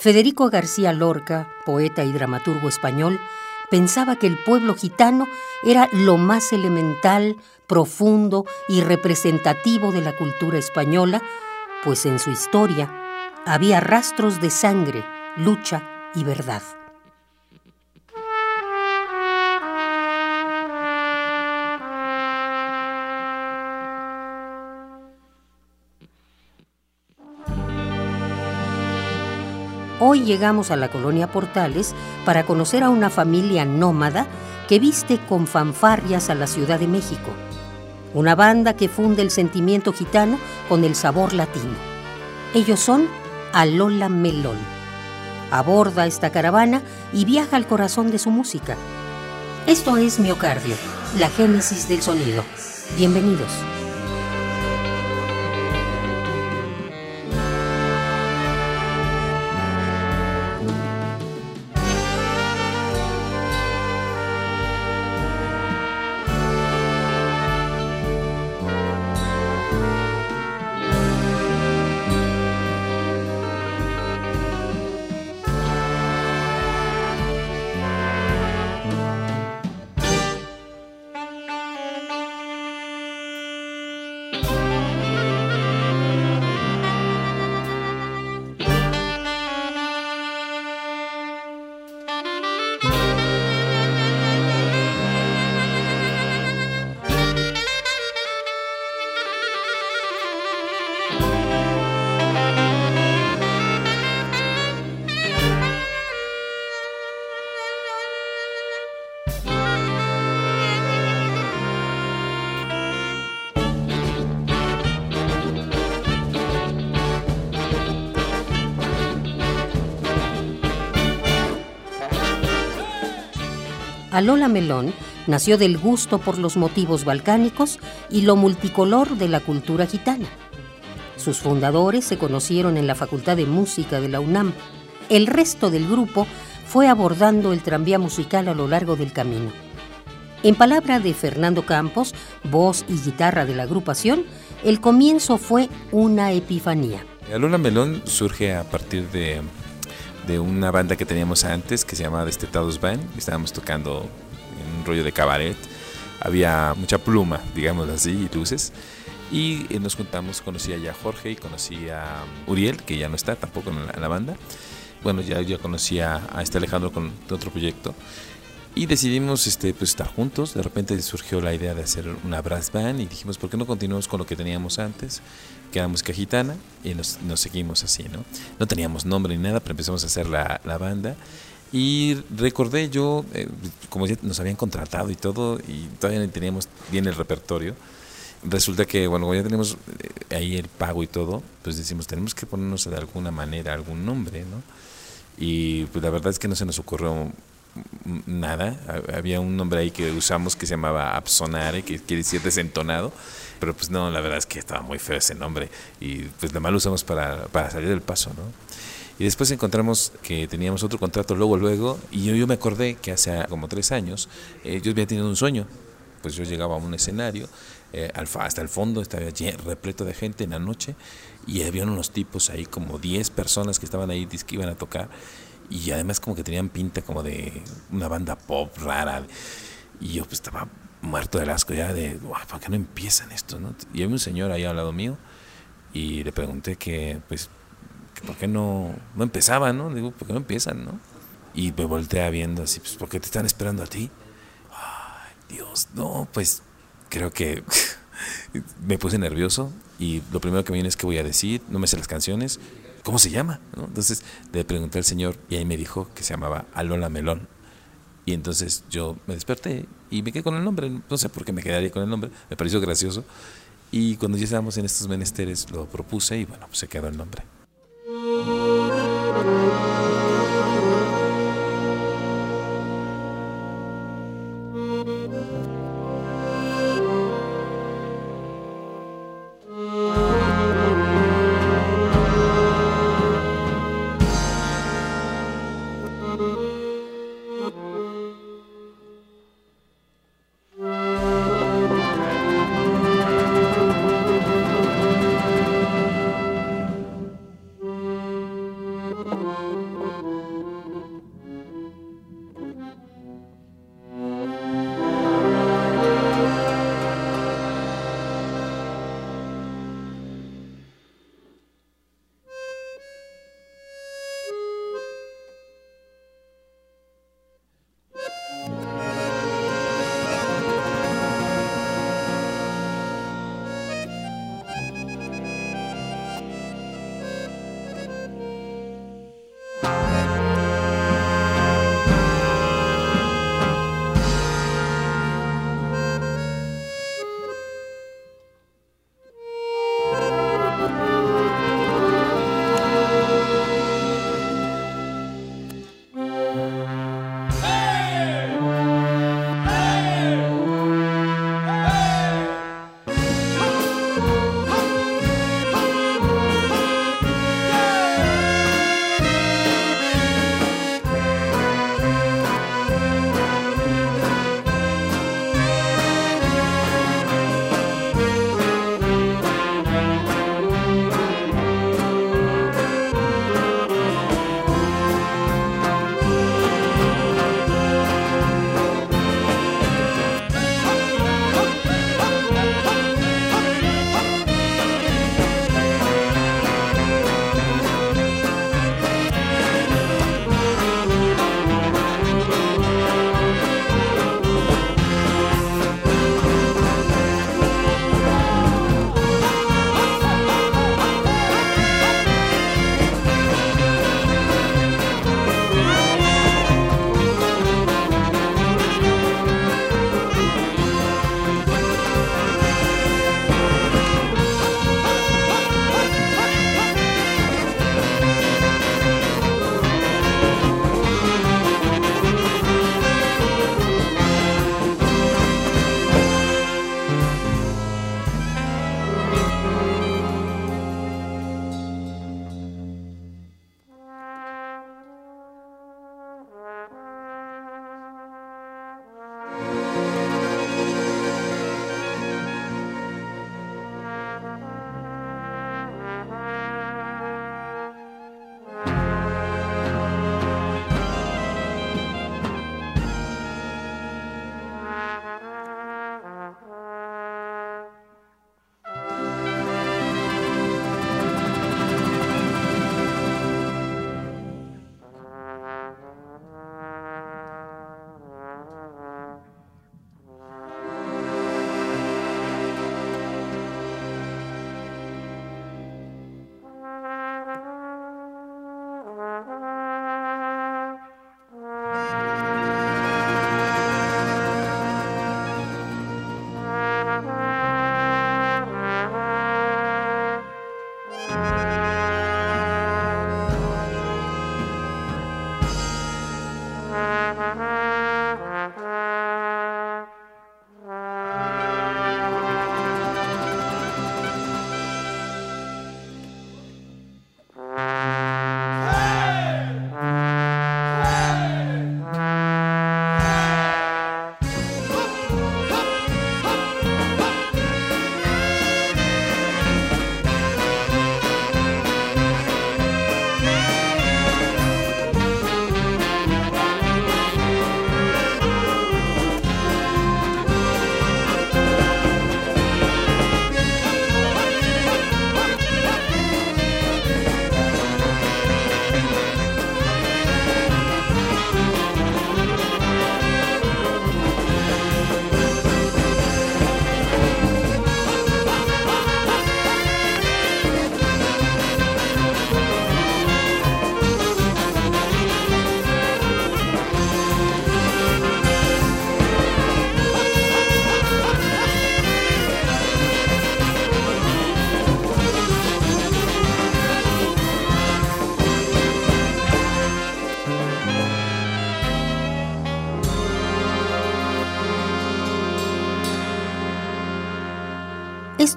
Federico García Lorca, poeta y dramaturgo español, pensaba que el pueblo gitano era lo más elemental, profundo y representativo de la cultura española, pues en su historia había rastros de sangre, lucha y verdad. Hoy llegamos a la colonia Portales para conocer a una familia nómada que viste con fanfarrias a la Ciudad de México. Una banda que funde el sentimiento gitano con el sabor latino. Ellos son Alola Melón. Aborda esta caravana y viaja al corazón de su música. Esto es Miocardio, la génesis del sonido. Bienvenidos. Alola Melón nació del gusto por los motivos balcánicos y lo multicolor de la cultura gitana. Sus fundadores se conocieron en la Facultad de Música de la UNAM. El resto del grupo fue abordando el tranvía musical a lo largo del camino. En palabra de Fernando Campos, voz y guitarra de la agrupación, el comienzo fue una epifanía. Alola Melón surge a partir de de una banda que teníamos antes que se llamaba Destetados Band. Estábamos tocando en un rollo de cabaret. Había mucha pluma, digamos así, y luces. Y eh, nos juntamos, conocí ya a Jorge y conocí a Uriel, que ya no está tampoco en la, banda. Bueno, ya, ya conocí a, este Alejandro con otro proyecto. Y decidimos este, pues, estar juntos. De repente surgió la idea de hacer una brass band y dijimos, ¿por qué no continuamos con lo que teníamos antes? que era música gitana, y nos, seguimos así, ¿no? No teníamos nombre ni nada, pero empezamos a hacer la, banda. Y recordé yo, eh, como ya nos habían contratado y todo, y todavía no teníamos bien el repertorio, resulta que, bueno, ya tenemos eh, ahí el pago y todo, pues decimos, tenemos que ponernos de alguna manera algún nombre, ¿no? Y pues la verdad es que no se nos ocurrió nada. Había un nombre ahí que usamos que se llamaba Absonare, que quiere decir desentonado. Pero pues no, la verdad es que estaba muy feo ese nombre. Y pues nada más lo usamos para, para salir del paso, ¿no? Y después encontramos que teníamos otro contrato luego, luego. Y yo, yo me acordé que hace como tres años eh, yo había tenido un sueño. Pues yo llegaba a un escenario, eh, hasta el fondo estaba repleto de gente en la noche. Y había unos tipos ahí, como 10 personas que estaban ahí, que iban a tocar y además como que tenían pinta como de una banda pop rara. Y yo pues estaba muerto del asco ya de, ¿por qué no empiezan esto? No? Y había un señor ahí al lado mío y le pregunté que, pues, por qué no, no empezaban, ¿no? Digo, ¿por qué no empiezan, no? Y me voltea viendo así, pues, ¿por qué te están esperando a ti? Ay, Dios, no, pues, creo que me puse nervioso y lo primero que me viene es que voy a decir, no me sé las canciones, ¿cómo se llama? Entonces le pregunté al señor y ahí me dijo que se llamaba Alola Melón. Y entonces yo me desperté y me quedé con el nombre. No sé por qué me quedaría con el nombre. Me pareció gracioso. Y cuando ya estábamos en estos menesteres lo propuse y bueno, pues se quedó el nombre.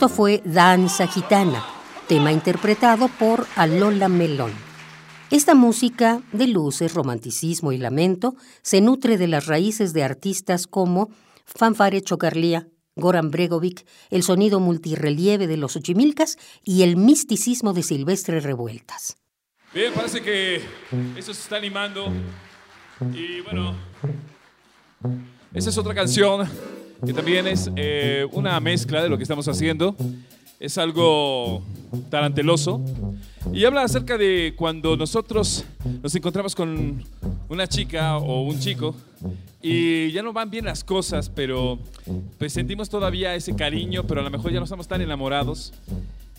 Fue Danza Gitana, tema interpretado por Alola Melón. Esta música de luces, romanticismo y lamento se nutre de las raíces de artistas como Fanfare Chocarlía, Goran Bregovic, el sonido multirrelieve de los Ochimilcas y el misticismo de Silvestre Revueltas. Bien, parece que eso se está animando. Y bueno, esa es otra canción que también es eh, una mezcla de lo que estamos haciendo. Es algo taranteloso. Y habla acerca de cuando nosotros nos encontramos con una chica o un chico y ya no van bien las cosas, pero pues sentimos todavía ese cariño, pero a lo mejor ya no estamos tan enamorados.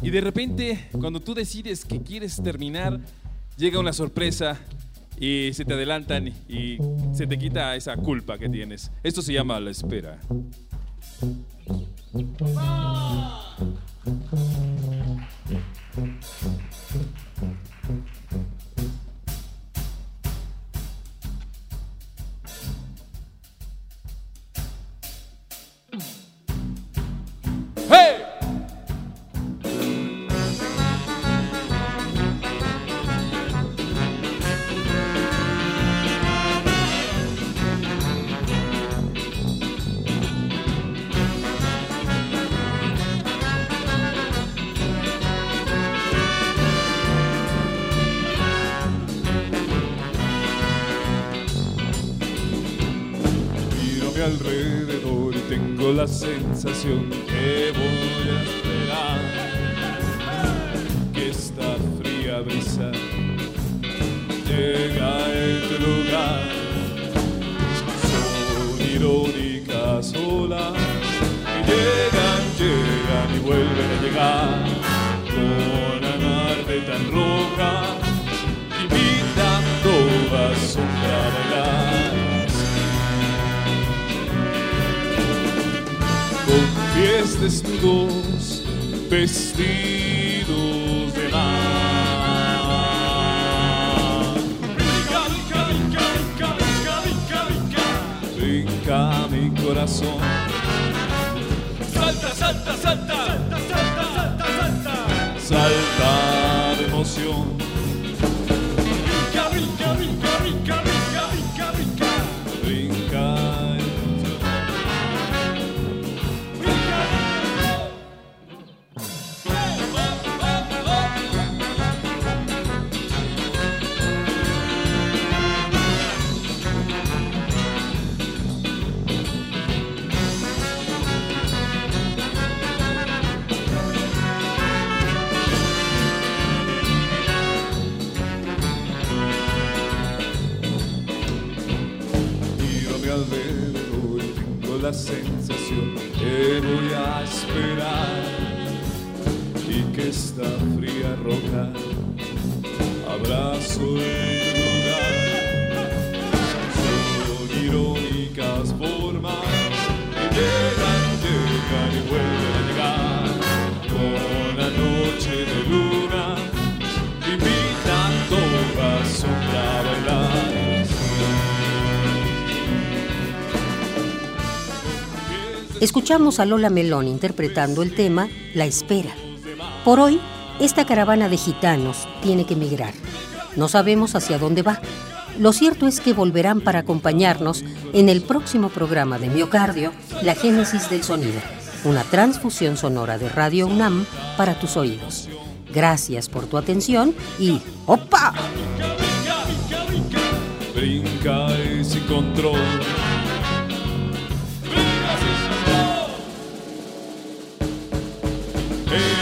Y de repente, cuando tú decides que quieres terminar, llega una sorpresa y se te adelantan y se te quita esa culpa que tienes. Esto se llama la espera. Tengo la sensación que voy a esperar que esta fría brisa llega a este lugar. Son irónicas olas que llegan, llegan y vuelven a llegar con nave tan roja invitando a sombra desnudos, vestidos de mar. Brinca, mi corazón. Salta, salta, salta, salta, salta, salta, salta. Salta de emoción. Escuchamos a Lola Melón interpretando el tema La Espera. Por hoy, esta caravana de gitanos tiene que migrar. No sabemos hacia dónde va. Lo cierto es que volverán para acompañarnos en el próximo programa de Miocardio, La Génesis del Sonido, una transfusión sonora de Radio UNAM para tus oídos. Gracias por tu atención y ¡opa! Control.